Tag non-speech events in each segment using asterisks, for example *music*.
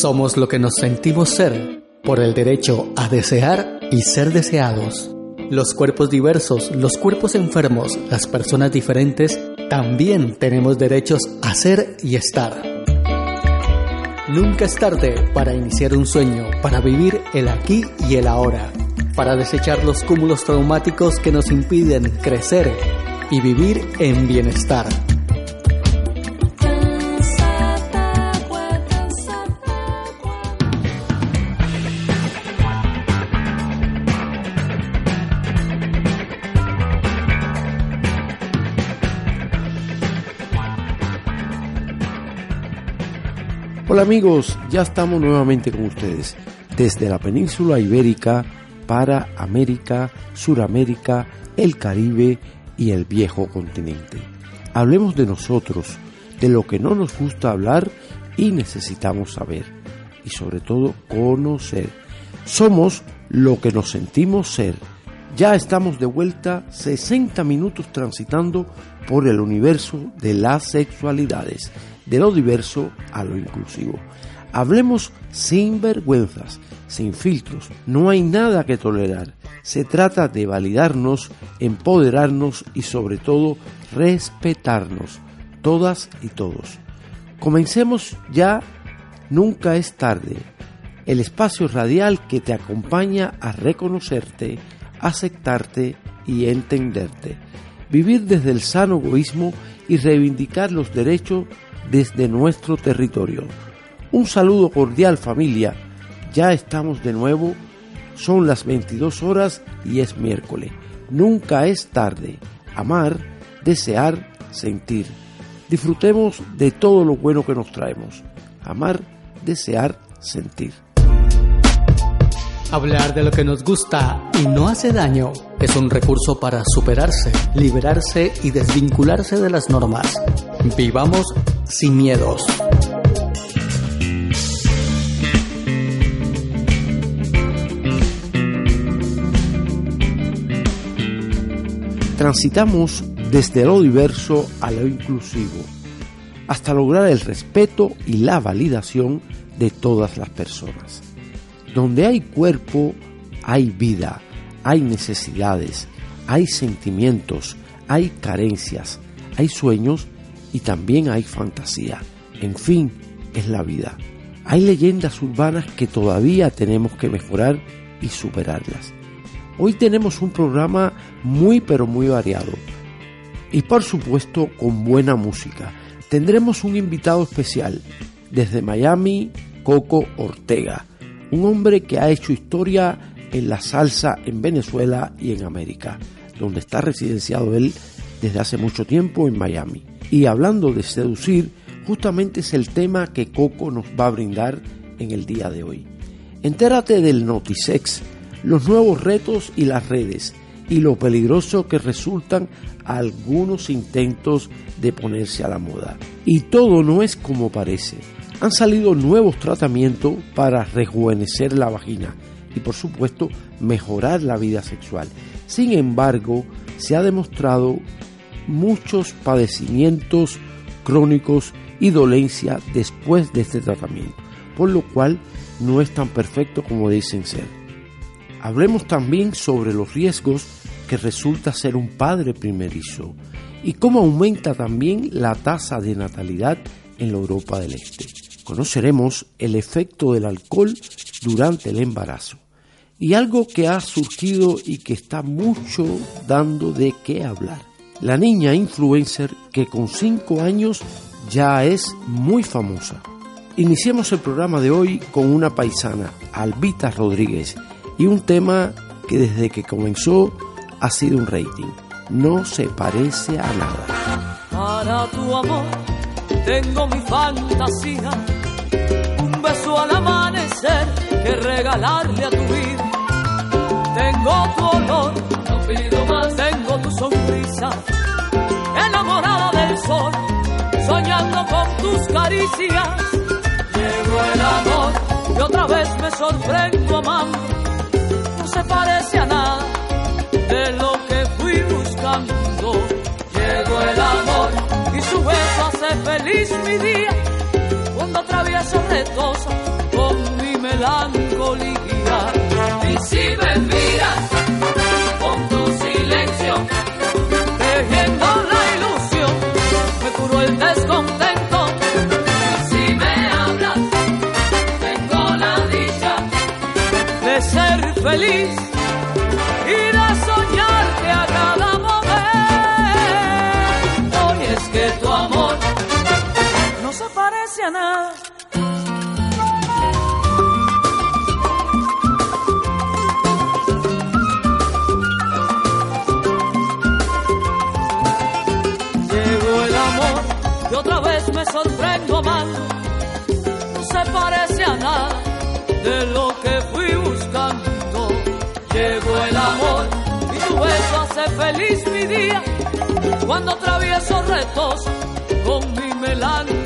Somos lo que nos sentimos ser por el derecho a desear y ser deseados. Los cuerpos diversos, los cuerpos enfermos, las personas diferentes, también tenemos derechos a ser y estar. Nunca es tarde para iniciar un sueño, para vivir el aquí y el ahora, para desechar los cúmulos traumáticos que nos impiden crecer y vivir en bienestar. Amigos, ya estamos nuevamente con ustedes desde la península ibérica para América, Suramérica, el Caribe y el viejo continente. Hablemos de nosotros, de lo que no nos gusta hablar y necesitamos saber, y sobre todo conocer. Somos lo que nos sentimos ser. Ya estamos de vuelta 60 minutos transitando por el universo de las sexualidades de lo diverso a lo inclusivo. Hablemos sin vergüenzas, sin filtros. No hay nada que tolerar. Se trata de validarnos, empoderarnos y sobre todo respetarnos, todas y todos. Comencemos ya, nunca es tarde. El espacio radial que te acompaña a reconocerte, aceptarte y entenderte. Vivir desde el sano egoísmo y reivindicar los derechos desde nuestro territorio. Un saludo cordial familia, ya estamos de nuevo, son las 22 horas y es miércoles. Nunca es tarde. Amar, desear, sentir. Disfrutemos de todo lo bueno que nos traemos. Amar, desear, sentir. Hablar de lo que nos gusta y no hace daño es un recurso para superarse, liberarse y desvincularse de las normas. Vivamos sin miedos. Transitamos desde lo diverso a lo inclusivo, hasta lograr el respeto y la validación de todas las personas. Donde hay cuerpo, hay vida, hay necesidades, hay sentimientos, hay carencias, hay sueños y también hay fantasía. En fin, es la vida. Hay leyendas urbanas que todavía tenemos que mejorar y superarlas. Hoy tenemos un programa muy pero muy variado y por supuesto con buena música. Tendremos un invitado especial desde Miami, Coco Ortega un hombre que ha hecho historia en la salsa en Venezuela y en América, donde está residenciado él desde hace mucho tiempo en Miami. Y hablando de seducir, justamente es el tema que Coco nos va a brindar en el día de hoy. Entérate del Notisex, los nuevos retos y las redes, y lo peligroso que resultan algunos intentos de ponerse a la moda. Y todo no es como parece han salido nuevos tratamientos para rejuvenecer la vagina y por supuesto mejorar la vida sexual. Sin embargo, se ha demostrado muchos padecimientos crónicos y dolencia después de este tratamiento, por lo cual no es tan perfecto como dicen ser. Hablemos también sobre los riesgos que resulta ser un padre primerizo y cómo aumenta también la tasa de natalidad en la Europa del Este conoceremos el efecto del alcohol durante el embarazo. Y algo que ha surgido y que está mucho dando de qué hablar. La niña influencer que con 5 años ya es muy famosa. Iniciemos el programa de hoy con una paisana, Albita Rodríguez, y un tema que desde que comenzó ha sido un rating. No se parece a nada. Para tu amor tengo mi fantasía beso al amanecer que regalarle a tu vida. Tengo tu olor, tengo tu sonrisa, enamorada del sol, soñando con tus caricias. Llegó el amor y otra vez me sorprendo amando, no se parece a nada de lo que fui buscando. Llegó el amor y su beso hace feliz mi día cuando atravieso retosa feliz y de soñarte a cada momento. Y es que tu amor no se parece a nada. Llegó el amor y otra vez me sorprendo amando. Feliz mi día cuando atravieso retos con mi melancolía.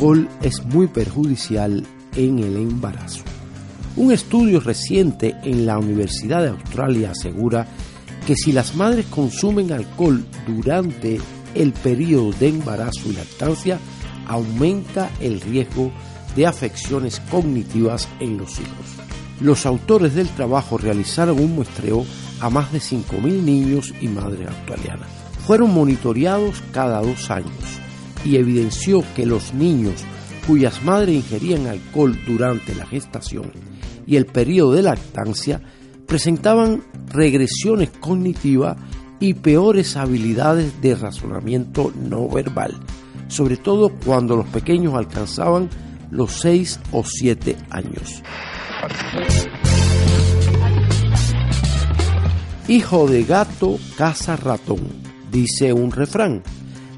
Alcohol es muy perjudicial en el embarazo. Un estudio reciente en la Universidad de Australia asegura que si las madres consumen alcohol durante el periodo de embarazo y lactancia, aumenta el riesgo de afecciones cognitivas en los hijos. Los autores del trabajo realizaron un muestreo a más de 5.000 niños y madres australianas. Fueron monitoreados cada dos años y evidenció que los niños cuyas madres ingerían alcohol durante la gestación y el periodo de lactancia presentaban regresiones cognitivas y peores habilidades de razonamiento no verbal, sobre todo cuando los pequeños alcanzaban los 6 o 7 años. Hijo de gato, caza ratón, dice un refrán.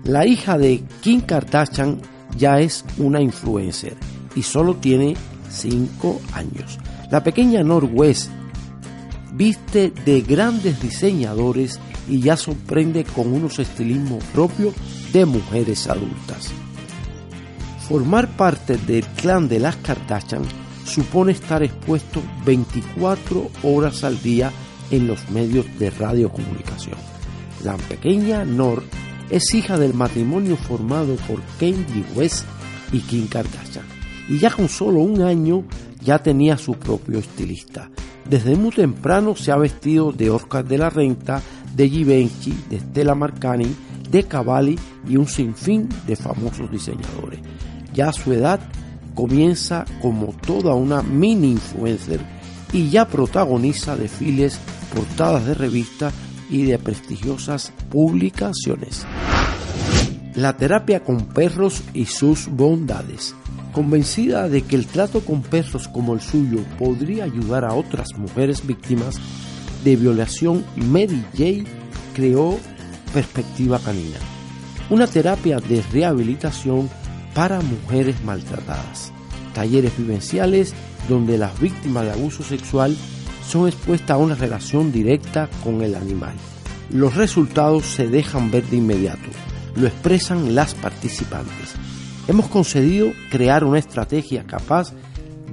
La hija de Kim Kardashian ya es una influencer y solo tiene 5 años. La pequeña Northwest viste de grandes diseñadores y ya sorprende con unos estilismos propios de mujeres adultas. Formar parte del clan de las Kardashian supone estar expuesto 24 horas al día en los medios de radiocomunicación. La pequeña Nor es hija del matrimonio formado por Kanye West y Kim Kardashian y ya con solo un año ya tenía su propio estilista. Desde muy temprano se ha vestido de Oscar de la Renta, de Givenchy, de Stella Marcani, de Cavalli y un sinfín de famosos diseñadores. Ya a su edad comienza como toda una mini influencer y ya protagoniza desfiles, portadas de revistas y de prestigiosas publicaciones. La terapia con perros y sus bondades. Convencida de que el trato con perros como el suyo podría ayudar a otras mujeres víctimas de violación, Mary J. creó Perspectiva Canina, una terapia de rehabilitación para mujeres maltratadas. Talleres vivenciales donde las víctimas de abuso sexual son expuestas a una relación directa con el animal. Los resultados se dejan ver de inmediato, lo expresan las participantes. Hemos concedido crear una estrategia capaz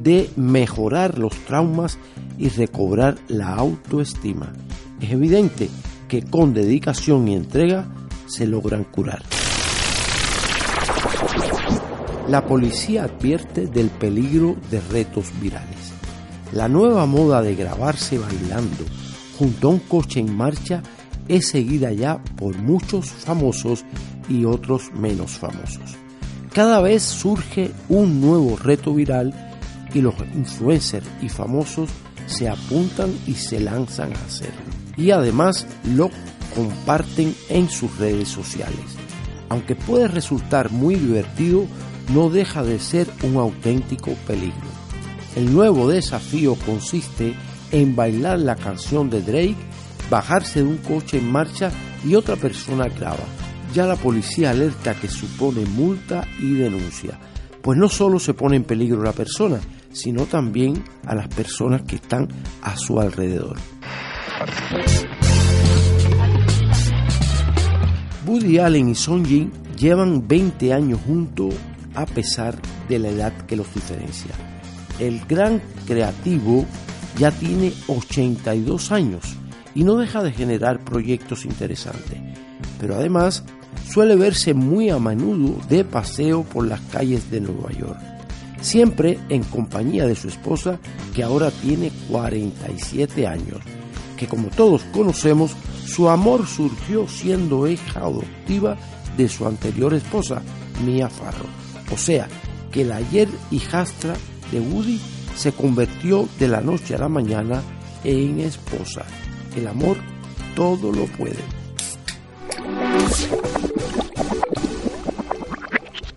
de mejorar los traumas y recobrar la autoestima. Es evidente que con dedicación y entrega se logran curar. La policía advierte del peligro de retos virales. La nueva moda de grabarse bailando junto a un coche en marcha es seguida ya por muchos famosos y otros menos famosos. Cada vez surge un nuevo reto viral y los influencers y famosos se apuntan y se lanzan a hacerlo. Y además lo comparten en sus redes sociales. Aunque puede resultar muy divertido, no deja de ser un auténtico peligro. El nuevo desafío consiste en bailar la canción de Drake, bajarse de un coche en marcha y otra persona graba. Ya la policía alerta que supone multa y denuncia, pues no solo se pone en peligro la persona, sino también a las personas que están a su alrededor. Woody Allen y Son Jin llevan 20 años juntos a pesar de la edad que los diferencia. El gran creativo ya tiene 82 años y no deja de generar proyectos interesantes, pero además suele verse muy a menudo de paseo por las calles de Nueva York, siempre en compañía de su esposa que ahora tiene 47 años, que como todos conocemos, su amor surgió siendo hija adoptiva de su anterior esposa, Mia Farrow. O sea, que la ayer hijastra de Woody se convirtió de la noche a la mañana en esposa. El amor todo lo puede.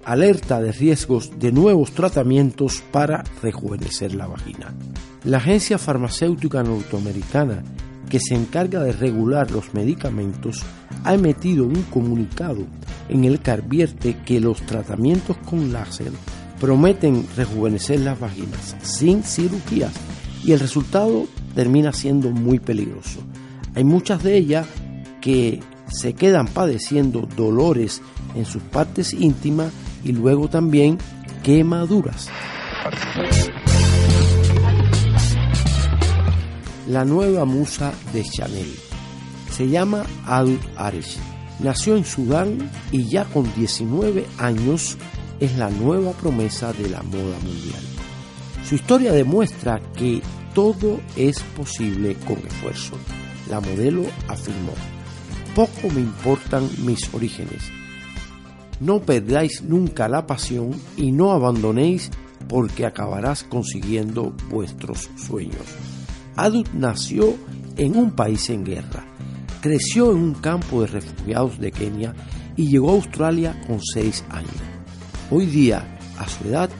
Alerta de riesgos de nuevos tratamientos para rejuvenecer la vagina. La agencia farmacéutica norteamericana que se encarga de regular los medicamentos ha emitido un comunicado en el que advierte que los tratamientos con láser prometen rejuvenecer las vaginas sin cirugías y el resultado termina siendo muy peligroso. Hay muchas de ellas que se quedan padeciendo dolores en sus partes íntimas y luego también quemaduras. La nueva musa de Chanel se llama Adut Arish Nació en Sudán y ya con 19 años es la nueva promesa de la moda mundial. Su historia demuestra que todo es posible con esfuerzo. La modelo afirmó, poco me importan mis orígenes. No perdáis nunca la pasión y no abandonéis porque acabarás consiguiendo vuestros sueños. Adut nació en un país en guerra Creció en un campo de refugiados de Kenia y llegó a Australia con seis años. Hoy día, a su edad,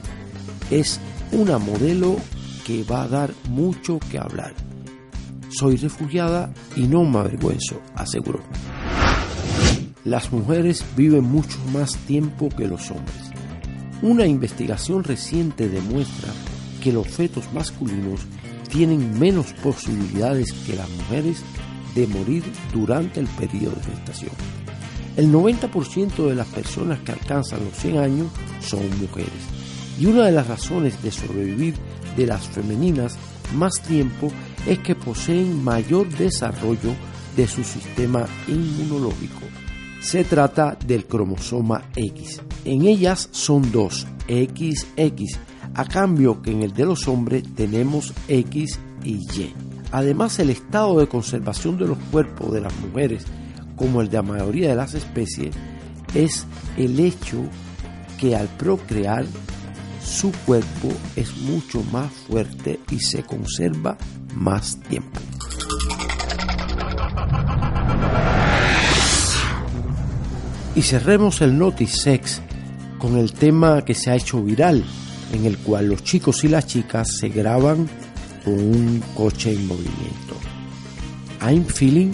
es una modelo que va a dar mucho que hablar. Soy refugiada y no me avergüenzo, aseguró. Las mujeres viven mucho más tiempo que los hombres. Una investigación reciente demuestra que los fetos masculinos tienen menos posibilidades que las mujeres de morir durante el periodo de gestación. El 90% de las personas que alcanzan los 100 años son mujeres. Y una de las razones de sobrevivir de las femeninas más tiempo es que poseen mayor desarrollo de su sistema inmunológico. Se trata del cromosoma X. En ellas son dos, XX, a cambio que en el de los hombres tenemos X y Y. Además, el estado de conservación de los cuerpos de las mujeres, como el de la mayoría de las especies, es el hecho que al procrear su cuerpo es mucho más fuerte y se conserva más tiempo. Y cerremos el Notice Sex con el tema que se ha hecho viral, en el cual los chicos y las chicas se graban con un coche en movimiento. I'm Feeling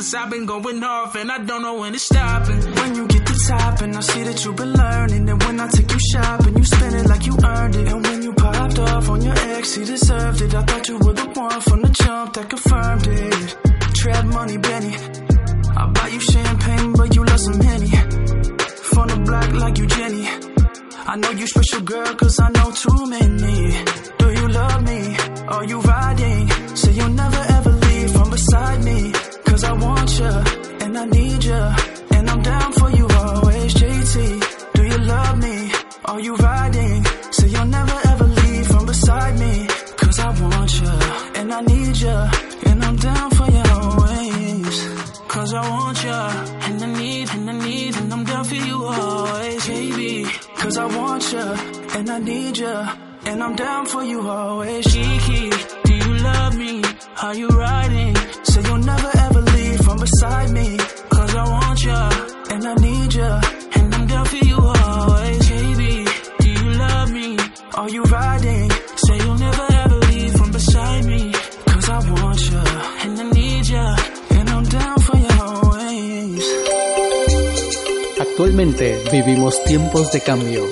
Cause I've been going off and I don't know when it's stopping. When you get the top and I see that you've been learning. And when I take you shopping, you spend it like you earned it. And when you popped off on your ex, he deserved it. I thought you were the one from the jump that confirmed it. Trap money, Benny. I buy you champagne, but you love some Henny. From the block like you Jenny. I know you special girl, cause I know too many. Love me? Are you riding? Say you'll never ever leave from beside me. Cause I want you, and I need you, and I'm down for you always, JT. Do you love me? Are you riding? Say you'll never ever leave from beside me. Cause I want you, and I need you, and I'm down for you always. Cause I want you, and I need, and I need, and I'm down for you always, baby. Cause I want you, and I need you, and I'm down for you always, Kiki. Do you love me? Are you riding? Say you'll never ever leave from beside me. Cause I want you, and I need you, and I'm down for you always, baby. Do you love me? Are you riding? Say you'll never ever leave from beside me. Cause I want you, and I need you, and I'm down for you always. Actualmente vivimos tiempos de cambio.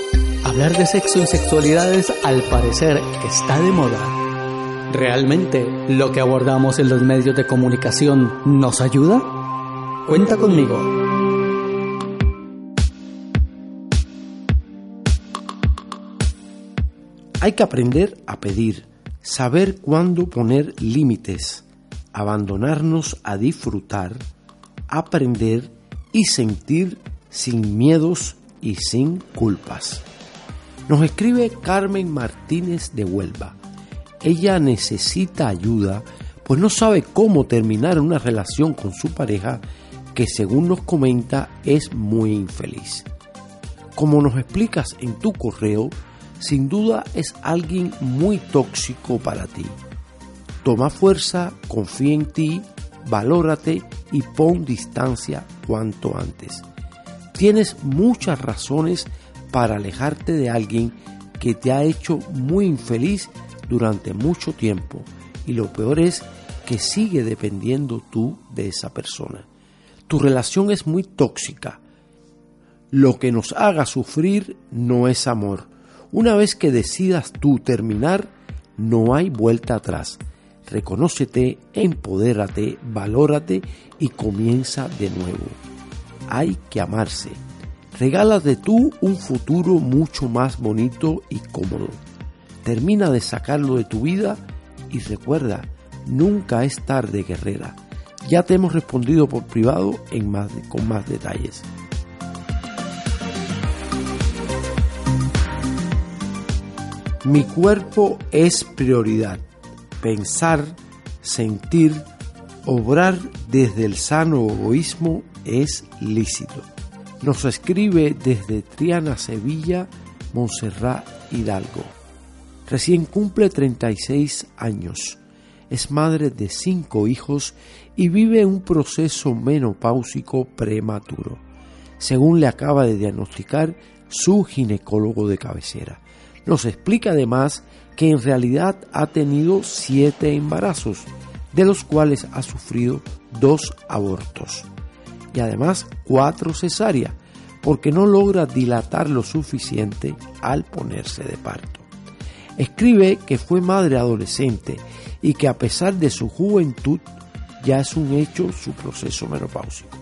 Hablar de sexo y sexualidades al parecer está de moda. ¿Realmente lo que abordamos en los medios de comunicación nos ayuda? Cuenta conmigo. Hay que aprender a pedir, saber cuándo poner límites, abandonarnos a disfrutar, aprender y sentir sin miedos y sin culpas. Nos escribe Carmen Martínez de Huelva. Ella necesita ayuda pues no sabe cómo terminar una relación con su pareja que según nos comenta es muy infeliz. Como nos explicas en tu correo, sin duda es alguien muy tóxico para ti. Toma fuerza, confía en ti, valórate y pon distancia cuanto antes. Tienes muchas razones para alejarte de alguien que te ha hecho muy infeliz durante mucho tiempo y lo peor es que sigue dependiendo tú de esa persona. Tu relación es muy tóxica. Lo que nos haga sufrir no es amor. Una vez que decidas tú terminar, no hay vuelta atrás. Reconócete, empodérate, valórate y comienza de nuevo. Hay que amarse. Regálate tú un futuro mucho más bonito y cómodo. Termina de sacarlo de tu vida y recuerda, nunca es tarde, guerrera. Ya te hemos respondido por privado en más con más detalles. Mi cuerpo es prioridad. Pensar, sentir, obrar desde el sano egoísmo es lícito. Nos escribe desde Triana, Sevilla, Montserrat Hidalgo. Recién cumple 36 años. Es madre de cinco hijos y vive un proceso menopáusico prematuro, según le acaba de diagnosticar su ginecólogo de cabecera. Nos explica además que en realidad ha tenido siete embarazos, de los cuales ha sufrido dos abortos y además cuatro cesáreas, porque no logra dilatar lo suficiente al ponerse de parto. Escribe que fue madre adolescente y que a pesar de su juventud ya es un hecho su proceso menopáusico.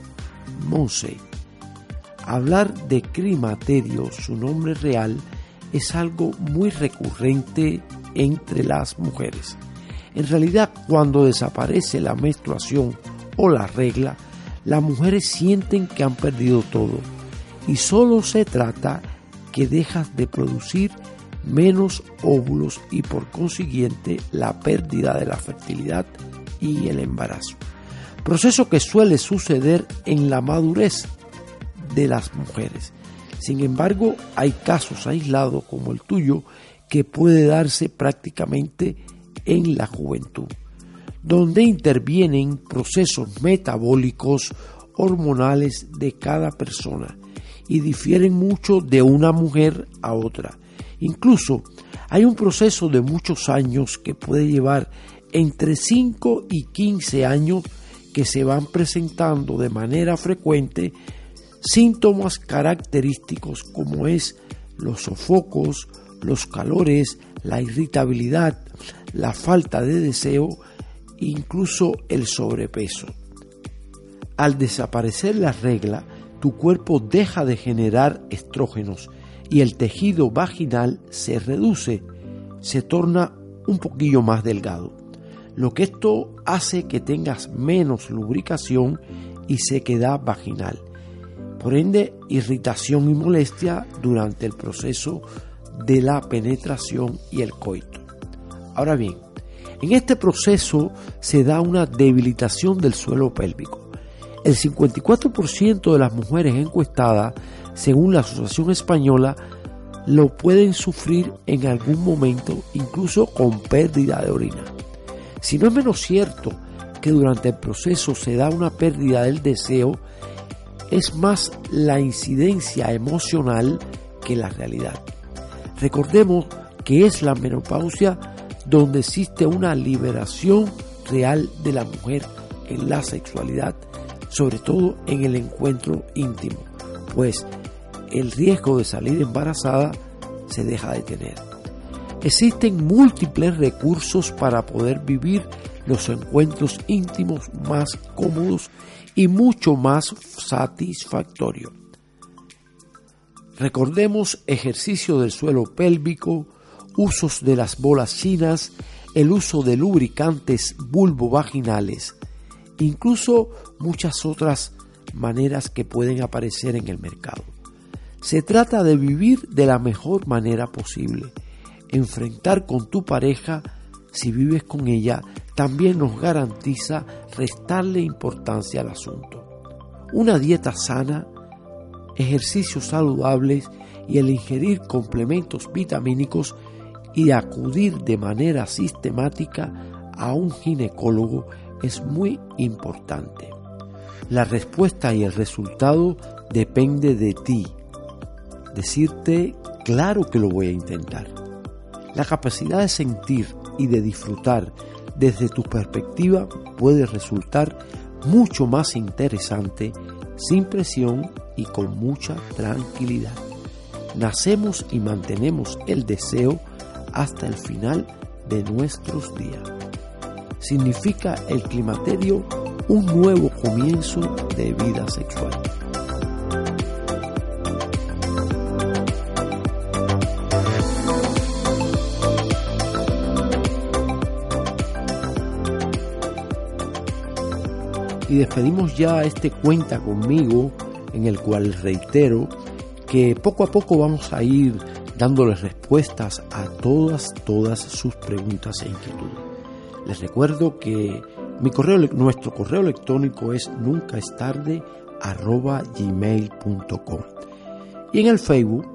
Monse. Hablar de climaterio, su nombre real, es algo muy recurrente entre las mujeres. En realidad, cuando desaparece la menstruación o la regla, las mujeres sienten que han perdido todo y solo se trata que dejas de producir menos óvulos y por consiguiente la pérdida de la fertilidad y el embarazo. Proceso que suele suceder en la madurez de las mujeres. Sin embargo, hay casos aislados como el tuyo que puede darse prácticamente en la juventud, donde intervienen procesos metabólicos hormonales de cada persona y difieren mucho de una mujer a otra. Incluso hay un proceso de muchos años que puede llevar entre 5 y 15 años que se van presentando de manera frecuente síntomas característicos como es los sofocos, los calores, la irritabilidad, la falta de deseo incluso el sobrepeso. Al desaparecer la regla, tu cuerpo deja de generar estrógenos y el tejido vaginal se reduce, se torna un poquillo más delgado. Lo que esto hace que tengas menos lubricación y sequedad vaginal. Por ende, irritación y molestia durante el proceso de la penetración y el coito. Ahora bien, en este proceso se da una debilitación del suelo pélvico. El 54% de las mujeres encuestadas, según la Asociación Española, lo pueden sufrir en algún momento, incluso con pérdida de orina. Si no es menos cierto que durante el proceso se da una pérdida del deseo, es más la incidencia emocional que la realidad. Recordemos que es la menopausia donde existe una liberación real de la mujer en la sexualidad, sobre todo en el encuentro íntimo, pues el riesgo de salir embarazada se deja de tener. Existen múltiples recursos para poder vivir los encuentros íntimos más cómodos y mucho más satisfactorios. Recordemos ejercicio del suelo pélvico, usos de las bolas chinas, el uso de lubricantes vulvovaginales, incluso muchas otras maneras que pueden aparecer en el mercado. Se trata de vivir de la mejor manera posible. Enfrentar con tu pareja, si vives con ella, también nos garantiza restarle importancia al asunto. Una dieta sana ejercicios saludables y el ingerir complementos vitamínicos y acudir de manera sistemática a un ginecólogo es muy importante. La respuesta y el resultado depende de ti. Decirte, claro que lo voy a intentar. La capacidad de sentir y de disfrutar desde tu perspectiva puede resultar mucho más interesante sin presión y con mucha tranquilidad. Nacemos y mantenemos el deseo hasta el final de nuestros días. Significa el climaterio un nuevo comienzo de vida sexual. Y despedimos ya este cuenta conmigo en el cual reitero que poco a poco vamos a ir dándoles respuestas a todas, todas sus preguntas e inquietudes. Les recuerdo que mi correo, nuestro correo electrónico es nunca es tarde gmail.com y en el Facebook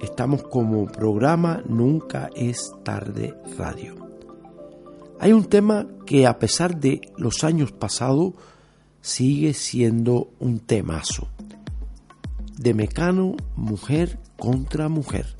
estamos como programa Nunca es tarde radio. Hay un tema que a pesar de los años pasados sigue siendo un temazo de Mecano, Mujer contra Mujer.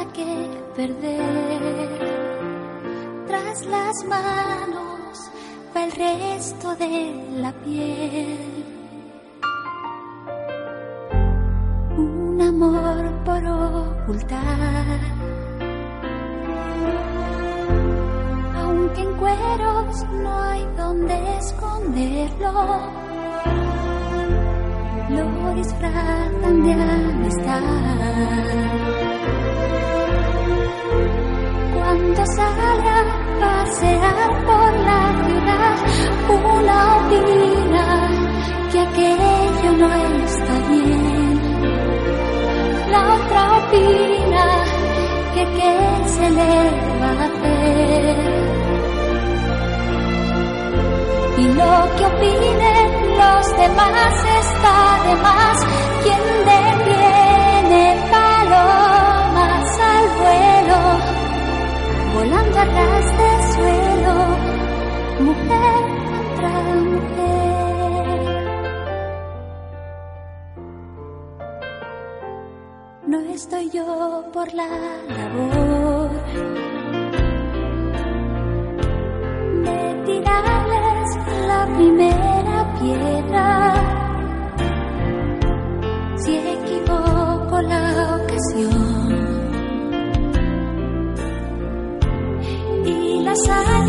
perder. Tras las manos va el resto de la piel. Un amor por ocultar. Aunque en cueros no hay donde esconderlo, lo disfrazan de amistad. Cuando salga a pasear por la ciudad, una opina que aquello no está bien. La otra opina que qué se le va a hacer. Y lo que opinen los demás está de más. Quien detiene volando a ras de suelo, mujer contra mujer. No estoy yo por la labor de tirarles la primera piedra. Si equivoco la ocasión y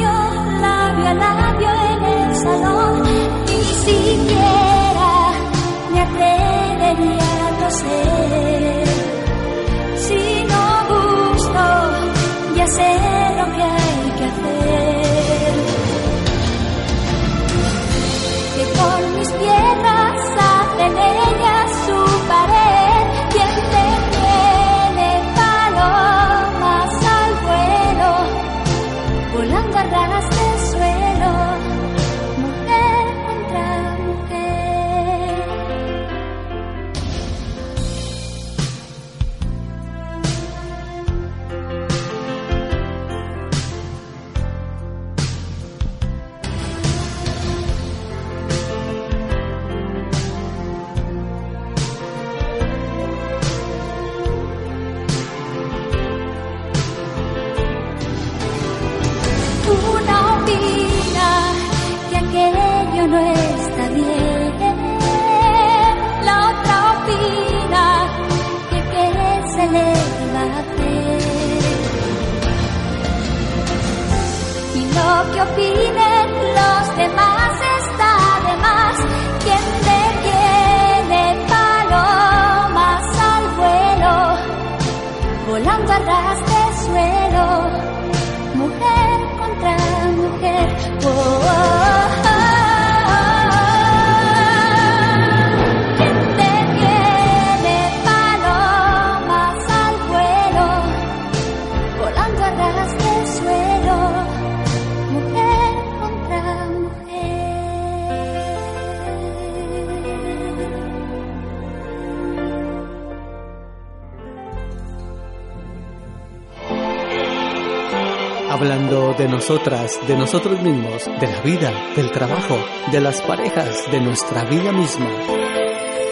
Hablando de nosotras, de nosotros mismos, de la vida, del trabajo, de las parejas, de nuestra vida misma.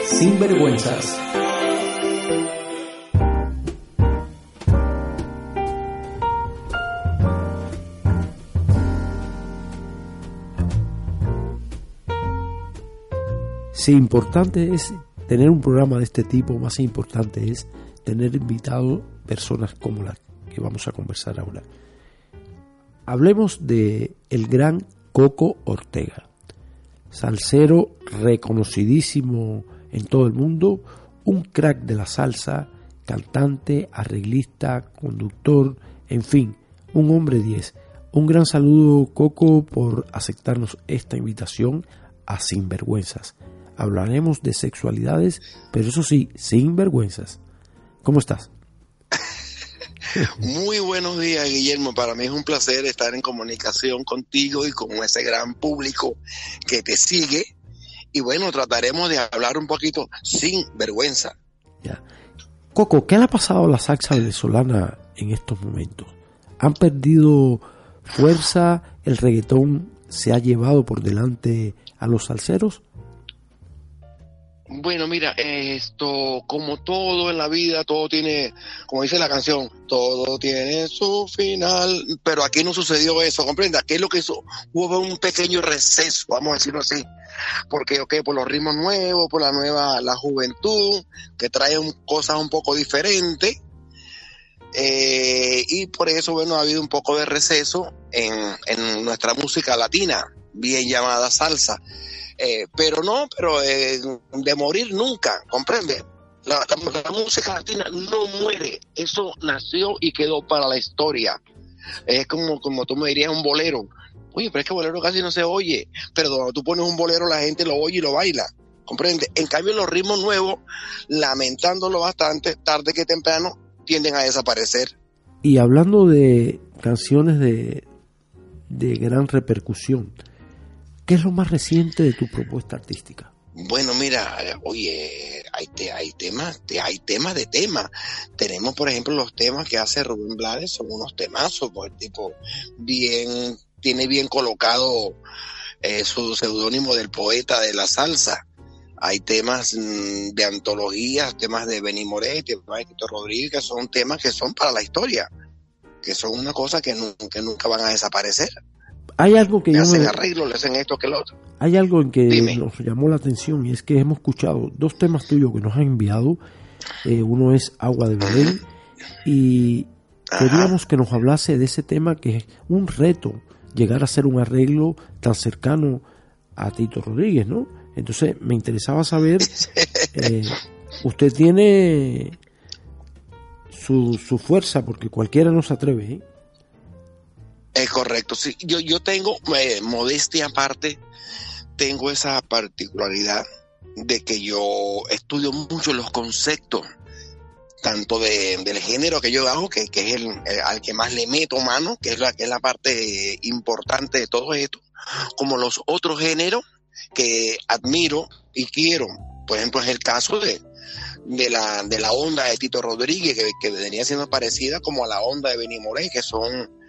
Sin vergüenzas. Si importante es tener un programa de este tipo, más importante es tener invitados personas como las que vamos a conversar ahora. Hablemos de el gran Coco Ortega, salsero reconocidísimo en todo el mundo, un crack de la salsa, cantante, arreglista, conductor, en fin, un hombre 10. Un gran saludo Coco por aceptarnos esta invitación a Sinvergüenzas. Hablaremos de sexualidades, pero eso sí, sin vergüenzas. ¿Cómo estás? *laughs* Muy buenos días, Guillermo. Para mí es un placer estar en comunicación contigo y con ese gran público que te sigue. Y bueno, trataremos de hablar un poquito sin vergüenza. Coco, ¿qué le ha pasado a la salsa venezolana en estos momentos? ¿Han perdido fuerza? ¿El reggaetón se ha llevado por delante a los salseros? Bueno, mira, esto, como todo en la vida, todo tiene, como dice la canción, todo tiene su final, pero aquí no sucedió eso, comprenda, ¿qué es lo que hizo? Hubo un pequeño receso, vamos a decirlo así, porque, ok, por los ritmos nuevos, por la nueva, la juventud, que trae cosas un poco diferentes, eh, y por eso, bueno, ha habido un poco de receso en, en nuestra música latina, bien llamada salsa. Eh, pero no, pero eh, de morir nunca, ¿comprende? La, música latina no muere, eso nació y quedó para la historia. Es como, como tú me dirías un bolero. Oye, pero es que bolero casi no se oye. Pero cuando tú pones un bolero, la gente lo oye y lo baila. ¿Comprende? En cambio, los ritmos nuevos, lamentándolo bastante, tarde que temprano, tienden a desaparecer. Y hablando de canciones de, de gran repercusión, ¿Qué es lo más reciente de tu propuesta artística? Bueno, mira, oye, hay, hay temas, hay temas de temas. Tenemos, por ejemplo, los temas que hace Rubén Blades, son unos temazos, pues tipo, bien, tiene bien colocado eh, su seudónimo del poeta de la salsa. Hay temas mm, de antologías, temas de Benny temas de Tito Rodríguez, que son temas que son para la historia, que son una cosa que nunca van a desaparecer. Hay algo que hacen arreglo, le hacen esto que lo otro. Hay algo en que nos llamó la atención y es que hemos escuchado dos temas tuyos que nos han enviado. Eh, uno es Agua de Belén y queríamos que nos hablase de ese tema que es un reto llegar a hacer un arreglo tan cercano a Tito Rodríguez, ¿no? Entonces me interesaba saber, *laughs* eh, usted tiene su, su fuerza porque cualquiera no se atreve, ¿eh? Es correcto, sí. Yo, yo tengo, eh, modestia aparte, tengo esa particularidad de que yo estudio mucho los conceptos, tanto de, del género que yo hago, que, que es el, al que más le meto mano, que es la, que es la parte importante de todo esto, como los otros géneros que admiro y quiero. Por ejemplo, es el caso de, de la, de la onda de Tito Rodríguez, que, que venía siendo parecida como a la onda de Benny Morey, que son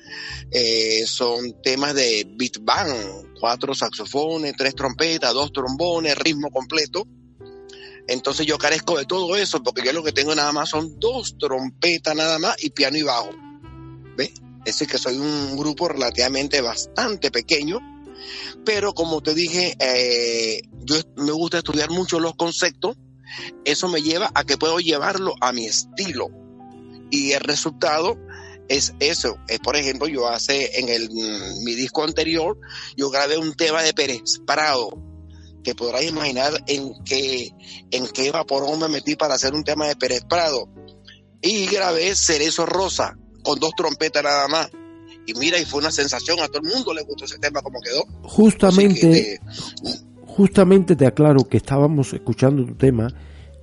eh, son temas de beat band, cuatro saxofones, tres trompetas, dos trombones, ritmo completo. Entonces yo carezco de todo eso porque yo lo que tengo nada más son dos trompetas nada más y piano y bajo. ¿Ves? Es decir, que soy un grupo relativamente bastante pequeño, pero como te dije, eh, yo me gusta estudiar mucho los conceptos, eso me lleva a que puedo llevarlo a mi estilo. Y el resultado es eso. Es, por ejemplo, yo hace en el, mi disco anterior, yo grabé un tema de Pérez Prado, que podrás imaginar en qué, en qué vaporón me metí para hacer un tema de Pérez Prado. Y grabé Cerezo Rosa, con dos trompetas nada más. Y mira, y fue una sensación, a todo el mundo le gustó ese tema como quedó. Justamente, justamente te aclaro que estábamos escuchando tu tema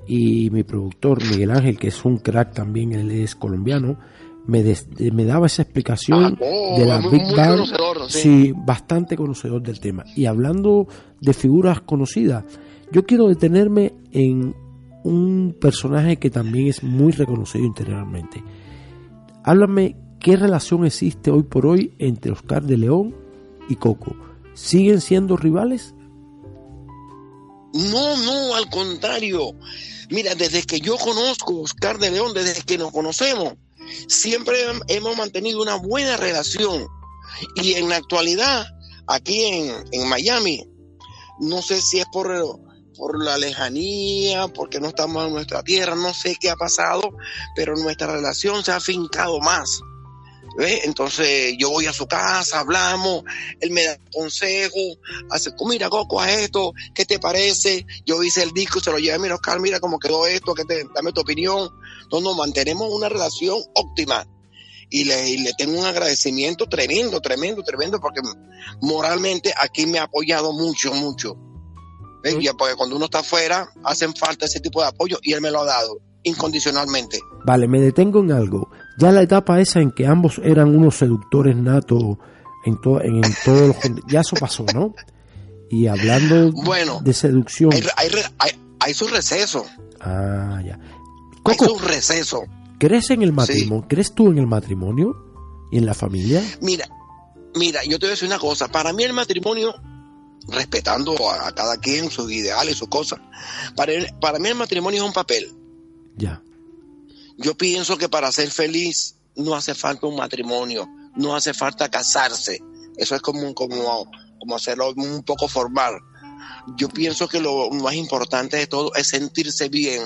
y mi productor Miguel Ángel, que es un crack también, él es colombiano, me, daba esa explicación ah, oh, de la Big Bang. ¿sí? bastante conocedor del tema. Y hablando de figuras conocidas, yo quiero detenerme en un personaje que también es muy reconocido internacionalmente. Háblame qué relación existe hoy por hoy entre Oscar de León y Coco. ¿Siguen siendo rivales? No, no, al contrario. Mira, desde que yo conozco a Oscar de León, desde que nos conocemos, siempre hemos mantenido una buena relación. Y en la actualidad, aquí en, Miami, no sé si es por, por la lejanía, porque no estamos en nuestra tierra, no sé qué ha pasado, pero nuestra relación se ha afincado más. Entonces yo voy a su casa, hablamos, él me da consejos, hace, mira Coco, a esto, ¿qué te parece? Yo hice el disco, se lo llevé a mi Oscar, mira cómo quedó esto, que te, dame tu opinión. Entonces mantenemos una relación óptima y le, tengo un agradecimiento tremendo, tremendo, tremendo, porque moralmente aquí me ha apoyado mucho, mucho. porque cuando uno está afuera, hacen falta ese tipo de apoyo y él me lo ha dado incondicionalmente. Vale, me detengo en algo. Ya la etapa esa en que ambos eran unos seductores natos en, en, todos los... Ya eso pasó, ¿no? Y hablando bueno, de seducción... Hay, hay, hay, su receso. Ah, ya. hay su receso. ¿Crees en el matrimonio? ¿Crees tú en el matrimonio y en la familia? Mira, mira, yo te voy a decir una cosa. Para mí el matrimonio, respetando a, a cada quien sus ideales, sus cosas, para, para mí el matrimonio es un papel. Ya. Yo pienso que para ser feliz no hace falta un matrimonio, no hace falta casarse. Eso es como, como, como hacerlo un poco formal. Yo pienso que lo más importante de todo es sentirse bien,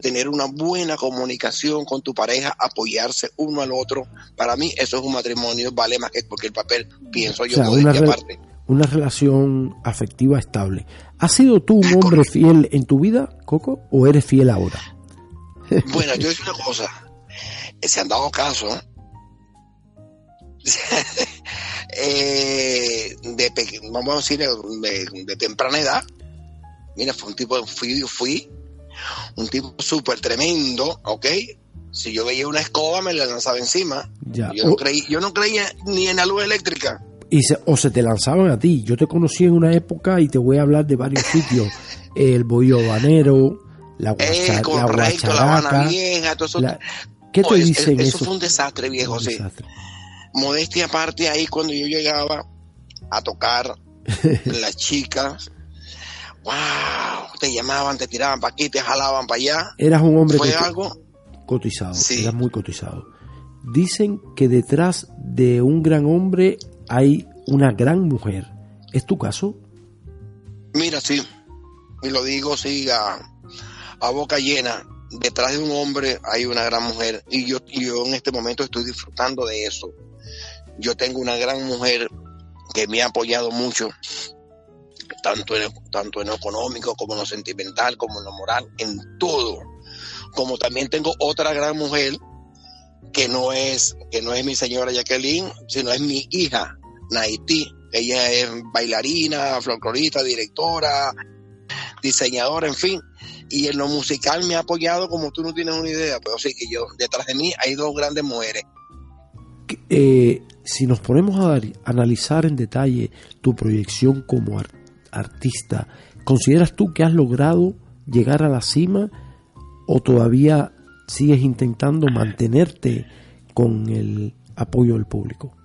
tener una buena comunicación con tu pareja, apoyarse uno al otro. Para mí eso es un matrimonio, vale más que porque el papel, pienso O yo, sea, una, re- aparte. una relación afectiva estable. ¿Has sido tú un hombre fiel en tu vida, Coco, o eres fiel ahora? Bueno, yo digo una cosa. Se han dado casos *laughs* eh, de, peque- vamos a decir, de, de temprana edad. Mira, fue un tipo, fui, fui un tipo súper tremendo, ¿ok? Si yo veía una escoba me la lanzaba encima. Ya. Yo no, creí, yo no creía ni en la luz eléctrica. y se- o se te lanzaban a ti. Yo te conocí en una época y te voy a hablar de varios sitios. *laughs* El Bohío Habanero, la, Eh, guacha- la correcto, la Habana. Vieja, todo eso. la- ¿Qué te es- dicen eso esos- fue un desastre, viejo, un sí. desastre? modestia aparte ahí cuando yo llegaba a tocar *laughs* las chicas wow te llamaban te tiraban para aquí te jalaban para allá Eras un hombre fue coti- algo cotizado, Sí. eras muy cotizado. Dicen que detrás de un gran hombre hay una gran mujer. ¿Es tu caso? mira sí y lo digo sí a, a boca llena detrás de un hombre hay una gran mujer y yo, yo en este momento estoy disfrutando de eso yo tengo una gran mujer que me ha apoyado mucho tanto en, tanto en lo económico como en lo sentimental, como en lo moral, en todo. Como también tengo otra gran mujer que no es, que no es mi señora Jacqueline, sino es mi hija, Naití. Ella es bailarina, folclorista, directora, diseñadora, en fin. Y en lo musical me ha apoyado como tú no tienes una idea. Pero sí que yo, detrás de mí hay dos grandes mujeres. Eh, si nos ponemos a analizar en detalle tu proyección como ar- artista, ¿consideras tú que has logrado llegar a la cima o todavía sigues intentando mantenerte con el apoyo del público?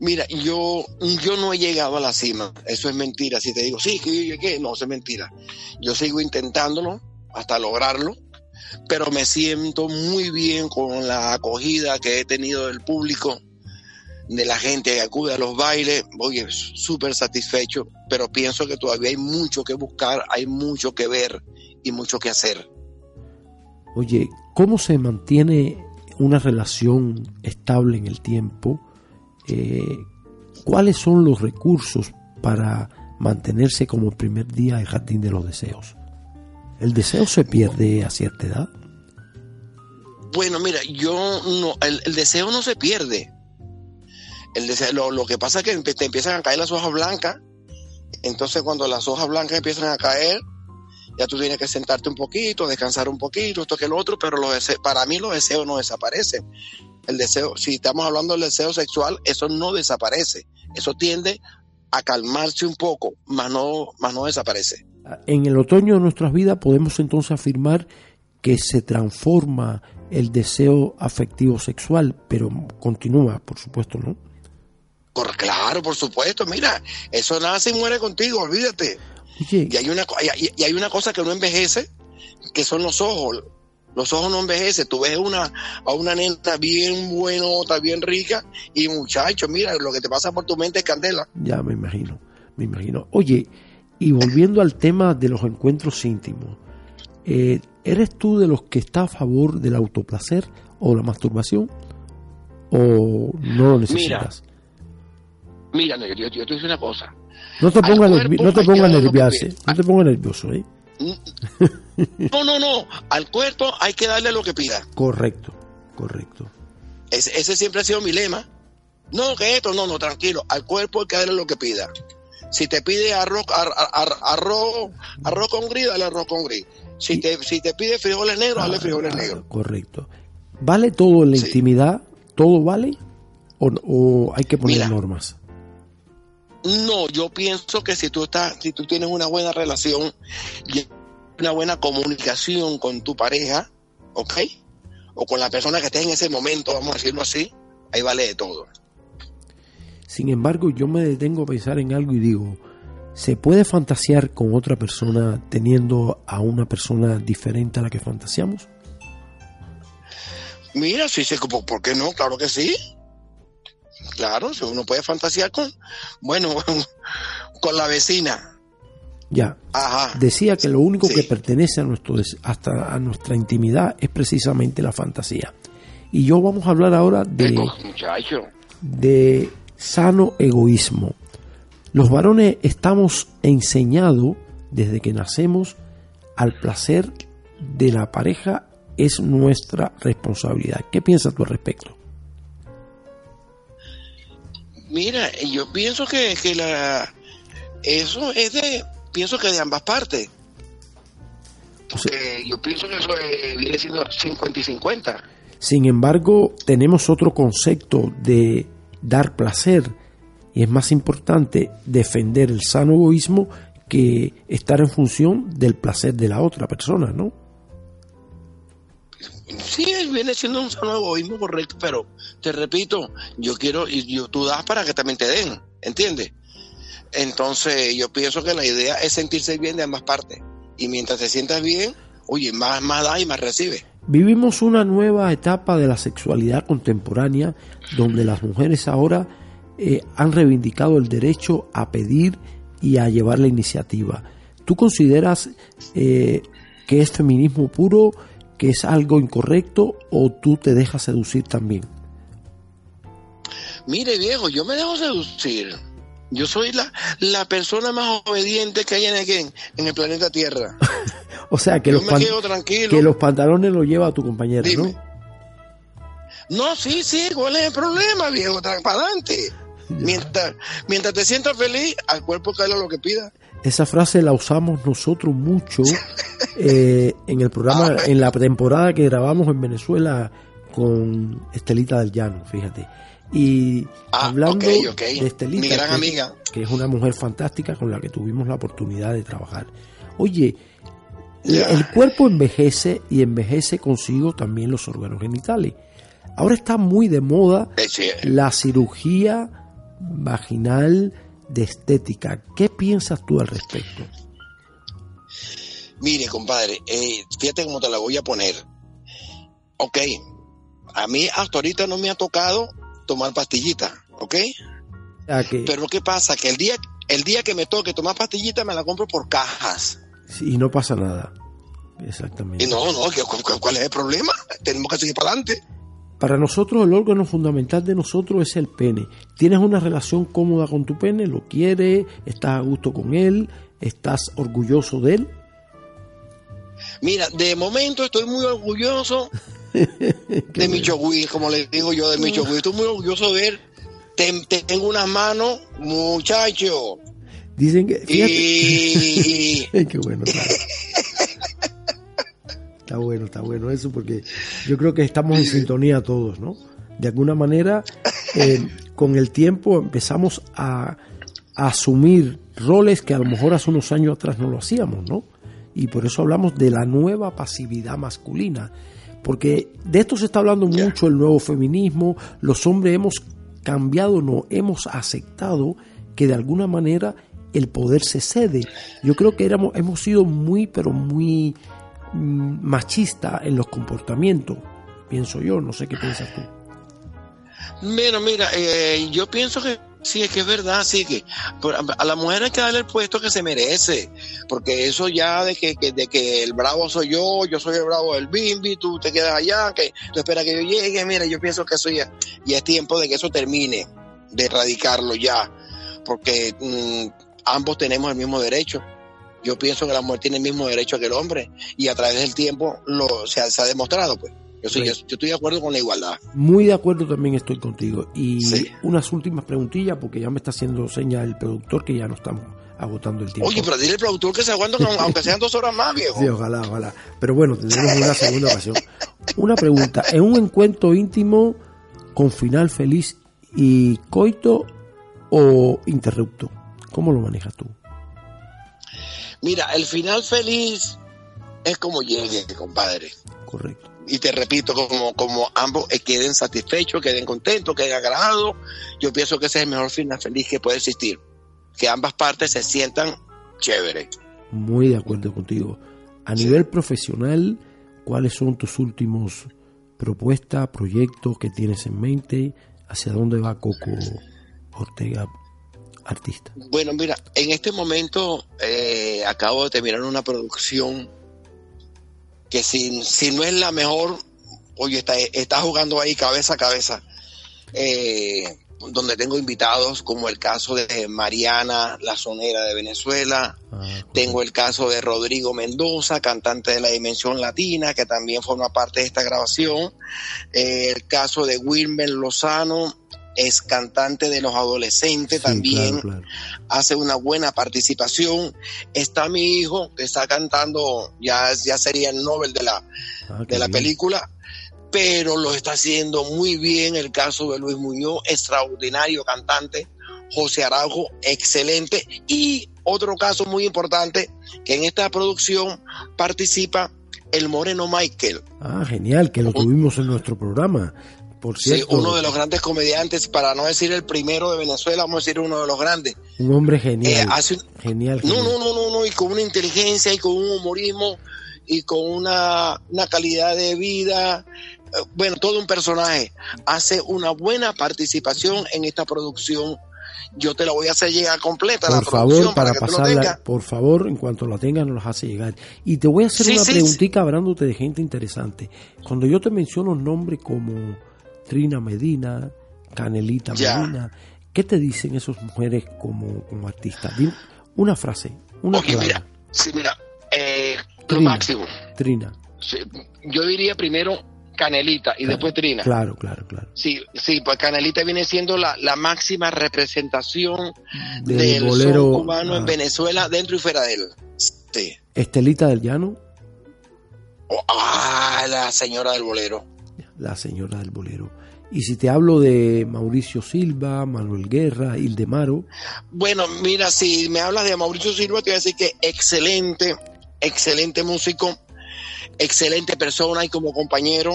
Mira, yo, yo no he llegado a la cima. Eso es mentira. Si te digo, sí, que yo llegué, no, eso es mentira. Yo sigo intentándolo hasta lograrlo, pero me siento muy bien con la acogida que he tenido del público, de la gente que acude a los bailes. Oye, súper satisfecho, pero pienso que todavía hay mucho que buscar, hay mucho que ver y mucho que hacer. Oye, ¿cómo se mantiene una relación estable en el tiempo? Eh, ¿Cuáles son los recursos para mantenerse como el primer día del jardín de los deseos? ¿El deseo se pierde a cierta edad? Bueno, mira, yo no, el, el deseo no se pierde. El deseo, lo, que pasa es que te empiezan a caer las hojas blancas. Entonces, cuando las hojas blancas empiezan a caer, ya tú tienes que sentarte un poquito, descansar un poquito, esto que lo otro, pero para mí los deseos no desaparecen. El deseo, si estamos hablando del deseo sexual, eso no desaparece. Eso tiende a calmarse un poco, más no, más no desaparece. En el otoño de nuestras vidas podemos entonces afirmar que se transforma el deseo afectivo sexual, pero continúa, por supuesto, ¿no? Por, claro, por supuesto, mira, eso nace y muere contigo, olvídate. Oye, Y hay una, y hay una cosa que no envejece, que son los ojos. Los ojos no envejecen. Tú ves una, a una nena bien buenota, bien rica, y muchacho, mira, lo que te pasa por tu mente es candela. Ya me imagino, me imagino. Oye, y volviendo al tema de los encuentros íntimos, eh, ¿eres tú de los que está a favor del autoplacer o la masturbación? ¿O no lo necesitas? Mira, yo, yo, yo te digo una cosa. no te pongas nervi- no te pongas nervioso, pide. no te pongas nervioso, ¿eh? *laughs* No, no, no. Al cuerpo hay que darle lo que pida. Correcto, correcto. Ese, ese siempre ha sido mi lema. No, que esto, no, no, tranquilo. Al cuerpo hay que darle lo que pida. Si te pide arroz, ar- ar- arroz, arroz con gris, dale arroz con gris. Si te, si te pide frijoles negros, dale frijoles Ah, negros. Correcto. ¿Vale todo en la Sí. intimidad? ¿Todo vale? ¿O, o hay que poner Mira. normas? No, yo pienso que si tú estás, si tú tienes una buena relación y una buena comunicación con tu pareja, ¿ok? o con la persona que estés en ese momento, vamos a decirlo así, ahí vale de todo. Sin embargo, yo me detengo a pensar en algo y digo, ¿se puede fantasear con otra persona teniendo a una persona diferente a la que fantaseamos? Mira, sí, sí, ¿por por qué no? Claro que sí. Claro, si uno puede fantasear con, bueno, *laughs* con la vecina. Ya, Ajá. decía que lo único Sí. que pertenece a, nuestro, hasta a nuestra intimidad es precisamente la fantasía. Y yo vamos a hablar ahora de, muchacho. de sano egoísmo. Los varones estamos enseñados desde que nacemos al placer de la pareja es nuestra responsabilidad. ¿Qué piensas tú al respecto? Mira, yo pienso que, que la eso es de, pienso que de ambas partes. Porque yo pienso que eso eh, viene siendo 50 y 50. Sin embargo, tenemos otro concepto de dar placer y es más importante defender el sano egoísmo que estar en función del placer de la otra persona, ¿no? Sí, viene siendo un sano egoísmo correcto, pero te repito, yo quiero, y tú das para que también te den, ¿entiendes? Entonces, yo pienso que la idea es sentirse bien de ambas partes. Y mientras te sientas bien, oye, más, más da y más recibe. Vivimos una nueva etapa de la sexualidad contemporánea donde las mujeres ahora eh, han reivindicado el derecho a pedir y a llevar la iniciativa. ¿Tú consideras eh, que es feminismo puro, que es algo incorrecto o tú te dejas seducir también? Mire, viejo, yo me dejo seducir. Yo soy la, la persona más obediente que hay en, el- en el planeta Tierra. *laughs* O sea, que, Yo los, me pan- quedo tranquilo. que los pantalones los lleva tu compañera, Dime. ¿no? No, sí, sí, ¿cuál es el problema, viejo? Para adelante. *laughs* Mientras, mientras te sientas feliz, al cuerpo cae lo que pida. Esa frase la usamos nosotros mucho eh, en el programa, en la temporada que grabamos en Venezuela con Estelita del Llano, fíjate. Y Ah, hablando de Estelita, Mi gran que, amiga. que es una mujer fantástica con la que tuvimos la oportunidad de trabajar. Oye, el cuerpo envejece y envejece consigo también los órganos genitales. Ahora está muy de moda sí, la cirugía vaginal de estética. ¿Qué piensas tú al respecto? Mire, compadre, eh, fíjate cómo te la voy a poner. Ok, a mí hasta ahorita no me ha tocado tomar pastillita, ¿ok? O sea, que, Pero ¿qué pasa? Que el día, el día que me toque tomar pastillita me la compro por cajas. sí, y no pasa nada. Exactamente. Y no, no, ¿qué- cu- ¿cuál es el problema? Tenemos que seguir para adelante. Para nosotros el órgano fundamental de nosotros es el pene. Tienes una relación cómoda con tu pene, lo quieres, estás a gusto con él, estás orgulloso de él. Mira, de momento estoy muy orgulloso *laughs* de mi chogüí, como le digo yo, de mi chogüí. Estoy muy orgulloso de él. Te- te- tengo unas manos, muchacho. Dicen que... Fíjate, Y *laughs* Qué bueno. *laughs* Está bueno, está bueno eso porque yo creo que estamos en sintonía todos, ¿no? De alguna manera, eh, con el tiempo empezamos a, a asumir roles que a lo mejor hace unos años atrás no lo hacíamos, ¿no? Y por eso hablamos de la nueva pasividad masculina. Porque de esto se está hablando mucho, el nuevo feminismo, los hombres hemos cambiado, no, hemos aceptado que de alguna manera el poder se cede. Yo creo que éramos, hemos sido muy, pero muy mm, machistas en los comportamientos, pienso yo, no sé qué piensas tú. Mira, mira, eh, yo pienso que sí, es que es verdad, sí, que a la mujer hay que darle el puesto que se merece, porque eso ya de que, de que el bravo soy yo, yo soy el bravo del bimbi, tú te quedas allá, que tú esperas que yo llegue, mira, yo pienso que eso ya, ya es tiempo de que eso termine, de erradicarlo ya, porque mm, ambos tenemos el mismo derecho. Yo pienso que la mujer tiene el mismo derecho que el hombre, y a través del tiempo lo, se, ha, se ha demostrado, pues. Yo, soy- yo- yo estoy de acuerdo con la igualdad. Muy de acuerdo también estoy contigo. Y Sí. unas últimas preguntillas, porque ya me está haciendo seña el productor que ya no estamos agotando el tiempo. Oye, pero dile al productor que se aguanta con- *laughs* aunque sean dos horas más, viejo. Sí, ojalá, ojalá. Pero bueno, tendremos una segunda ocasión. Una pregunta. ¿En un encuentro íntimo con final feliz y coito o interrupto? ¿Cómo lo manejas tú? Mira, el final feliz es como llegue, compadre. Correcto. y te repito, como, como ambos eh, queden satisfechos, queden contentos, queden agradados, yo pienso que ese es el mejor final feliz que puede existir. Que ambas partes se sientan chévere. Muy de acuerdo contigo. A nivel profesional, ¿cuáles son tus últimos propuestas, proyectos que tienes en mente? ¿Hacia dónde va Coco Ortega, artista? Bueno, mira, en este momento eh, acabo de terminar una producción que si, si no es la mejor, oye, está, está jugando ahí cabeza a cabeza. Eh, donde tengo invitados como el caso de Mariana, la sonera de Venezuela, ah, tengo el caso de Rodrigo Mendoza, cantante de la Dimensión Latina, que también forma parte de esta grabación, eh, el caso de Wilmer Lozano, es cantante de los adolescentes también, hace una buena participación. Está mi hijo que está cantando, ya, ya sería el Nobel de la, ah, de la película, pero lo está haciendo muy bien. El caso de Luis Muñoz, extraordinario cantante. José Araujo, excelente. Y otro caso muy importante, que en esta producción participa el Moreno Michael. Ah, genial, que lo tuvimos en nuestro programa. Sí, uno de los grandes comediantes, para no decir el primero de Venezuela, vamos a decir uno de los grandes. Un hombre genial. Eh, genial, No, no, no, no, no, y con una inteligencia y con un humorismo y con una, una calidad de vida. Eh, bueno, todo un personaje. Hace una buena participación en esta producción yo te la voy a hacer llegar completa por favor para, pasarla por favor en cuanto la tengas nos las hace llegar y te voy a hacer una preguntita hablándote de gente interesante cuando yo te menciono nombres como Trina Medina, Canelita Medina. ¿Qué te dicen esas mujeres como, como artistas? una frase, una okay, mira, sí, mira, eh, lo máximo. Trina. yo diría primero Canelita y después Trina. Claro, claro, claro. Sí, sí, pues Canelita viene siendo la, la máxima representación del, bolero cubano en Venezuela, dentro y fuera de él. Sí. Estelita del Llano. Oh, ah, la señora del bolero. La señora del bolero. Y si te hablo de Mauricio Silva, Manuel Guerra, Ildemaro. Bueno, mira, si me hablas de Mauricio Silva, te voy a decir que excelente, excelente músico, excelente persona y como compañero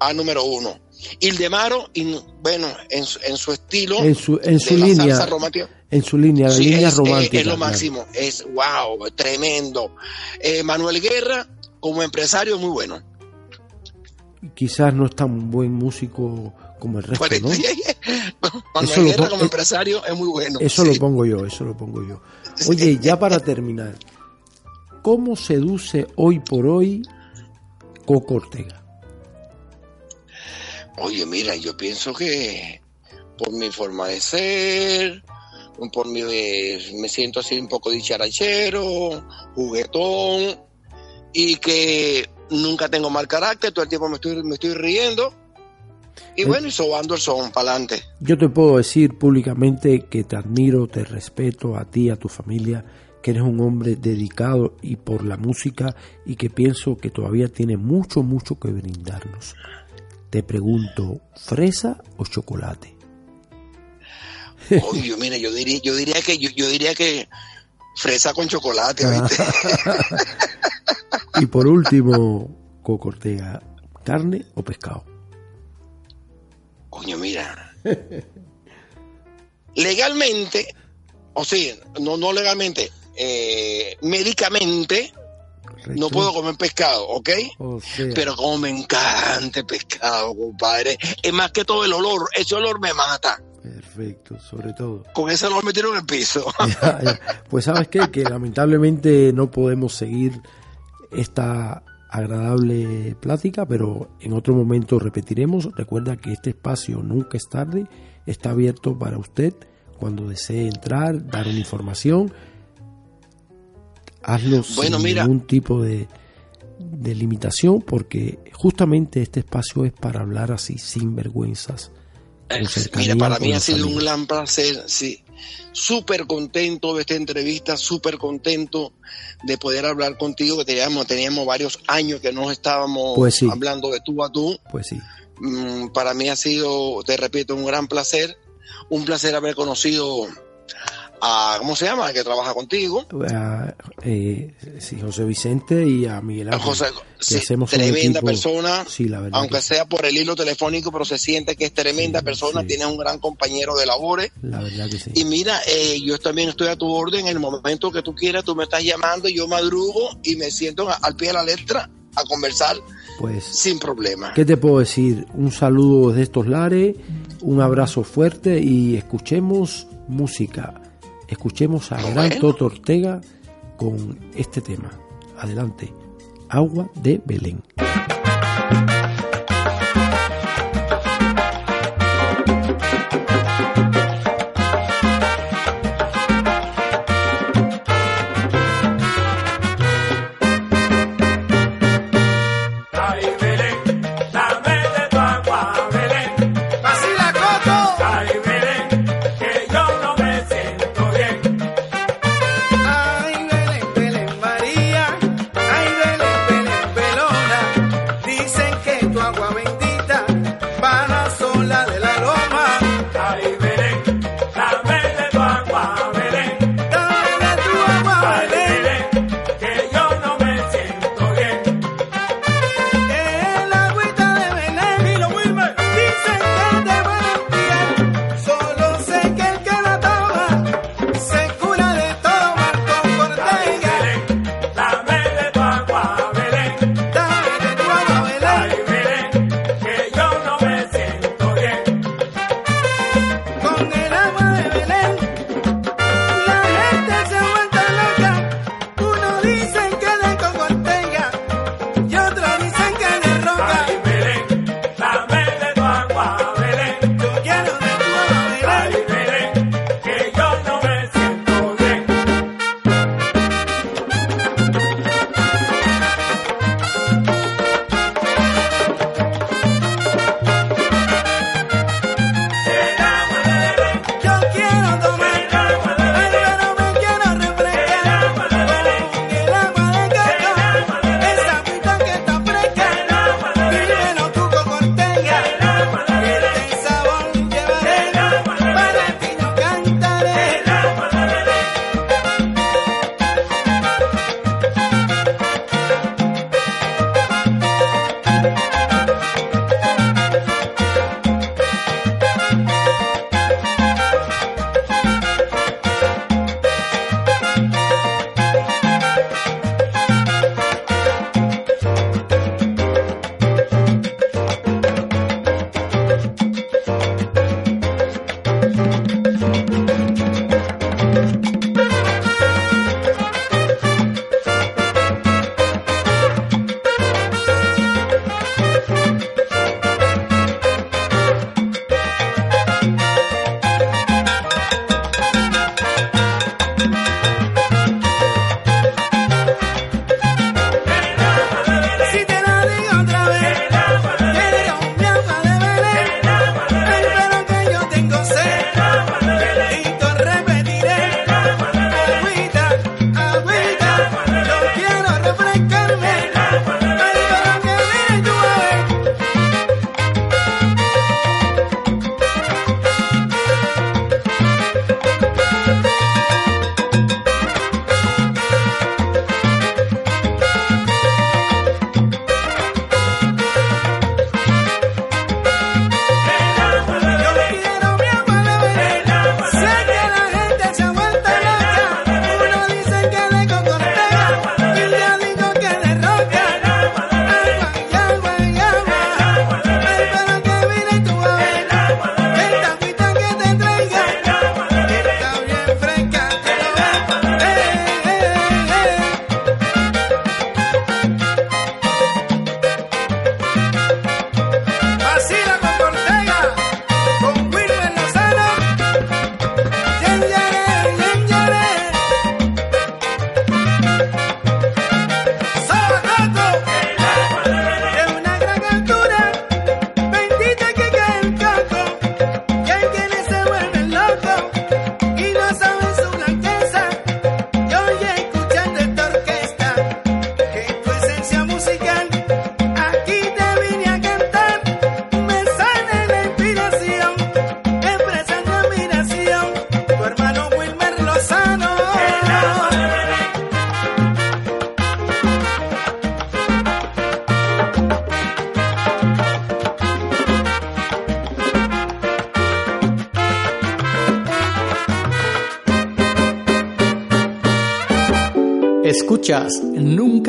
a número uno. Ildemaro, y, bueno, en, en, su estilo, en su, en su línea, en su línea, la línea romántica. Es, lo máximo, es wow, tremendo. Eh, Manuel Guerra, como empresario, muy bueno quizás no es tan buen músico como el resto, ¿no? *laughs* Cuando hay guerra como empresario es muy bueno. Eso lo pongo yo, eso lo pongo yo. Oye, ya para terminar, ¿cómo seduce hoy por hoy Coco Ortega? Oye, mira, yo pienso que por mi forma de ser, por mi, me siento así un poco dicharachero, juguetón, y que nunca tengo mal carácter, todo el tiempo me estoy, me estoy riendo. Y eh, bueno, y sobando el son para adelante. Yo te puedo decir públicamente que te admiro, te respeto a ti, a tu familia, que eres un hombre dedicado y por la música y que pienso que todavía tiene mucho, mucho que brindarnos. Te pregunto, ¿fresa o chocolate? Oye, mira, yo diría, yo diría que yo, yo diría que fresa con chocolate, *laughs* y por último, Coco Ortega, ¿carne o pescado? Coño, mira. legalmente, o sea, no, no legalmente, eh, médicamente, no puedo comer pescado, ¿ok? Pero como me encanta el pescado, compadre. Es más que todo el olor, ese olor me mata. Perfecto, sobre todo. Con ese lo metieron en el piso. *laughs* Pues sabes qué, que lamentablemente no podemos seguir esta agradable plática, pero en otro momento repetiremos. Recuerda que este espacio nunca es tarde, está abierto para usted cuando desee entrar, dar una información. Hazlo sin ningún tipo de, de limitación, porque justamente este espacio es para hablar así, sin vergüenzas Mira, para mí ha sido un gran placer, sí. Súper contento de esta entrevista, súper contento de poder hablar contigo, que teníamos, teníamos varios años que no estábamos pues hablando de tú a tú. Pues sí. Mm, para mí ha sido, te repito, un gran placer. Un placer haber conocido a ¿cómo se llama? El que trabaja contigo. A, eh, sí, José Vicente y a Miguel Ángel. José, sí, hacemos tremenda persona, Sí, la verdad. aunque que- sea por el hilo telefónico, pero se siente que es tremenda persona, tiene un gran compañero de labores. La verdad que sí. Y mira, eh, yo también estoy a tu orden en el momento que tú quieras, tú me estás llamando, yo madrugo y me siento al pie de la letra a conversar Pues, sin problema. ¿qué te puedo decir? Un saludo desde estos lares, un abrazo fuerte y escuchemos música. Escuchemos a Gran bueno. Toto Ortega con este tema. Adelante. Agua de Belén.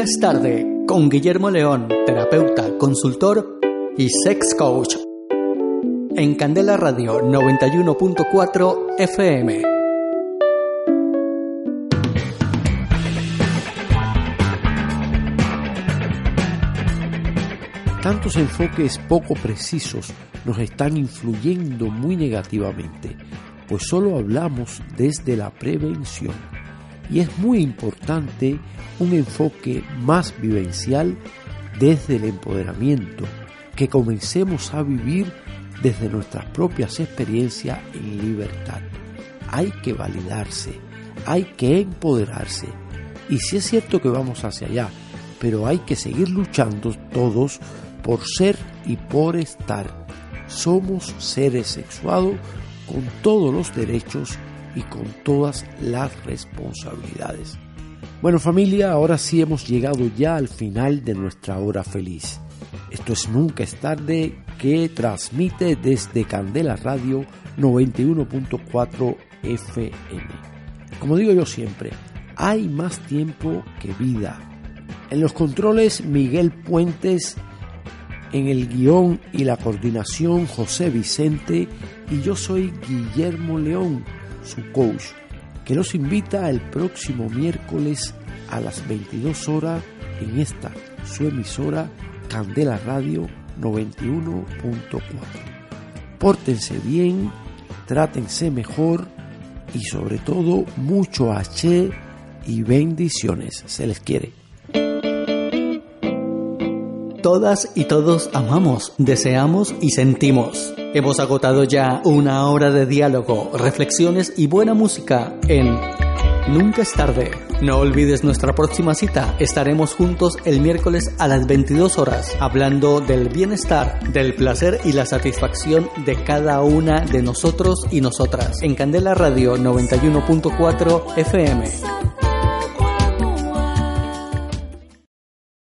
Es tarde con Guillermo León, terapeuta, consultor y sex coach. En Candela Radio 91.4 FM. Tantos enfoques poco precisos nos están influyendo muy negativamente, pues solo hablamos desde la prevención. Y es muy importante un enfoque más vivencial desde el empoderamiento, que comencemos a vivir desde nuestras propias experiencias en libertad. Hay que validarse, hay que empoderarse. Y si es cierto que vamos hacia allá, pero hay que seguir luchando todos por ser y por estar. Somos seres sexuados con todos los derechos y con todas las responsabilidades. Bueno familia, ahora sí hemos llegado ya al final de nuestra hora feliz. Esto es Nunca es tarde que transmite desde Candela Radio 91.4 FM. Como digo yo siempre, hay más tiempo que vida. En los controles Miguel Puentes en el guion y la coordinación José Vicente y yo soy Guillermo León, su coach, que los invita el próximo miércoles a las 22 horas en esta su emisora Candela Radio 91.4. Pórtense bien, trátense mejor y sobre todo mucho H y bendiciones. Se les quiere. Todas y todos amamos, deseamos y sentimos. Hemos agotado ya una hora de diálogo, reflexiones y buena música en Nunca es tarde. No olvides nuestra próxima cita. Estaremos juntos el miércoles a las 22 horas hablando del bienestar, del placer y la satisfacción de cada una de nosotros y nosotras. En Candela Radio 91.4 FM.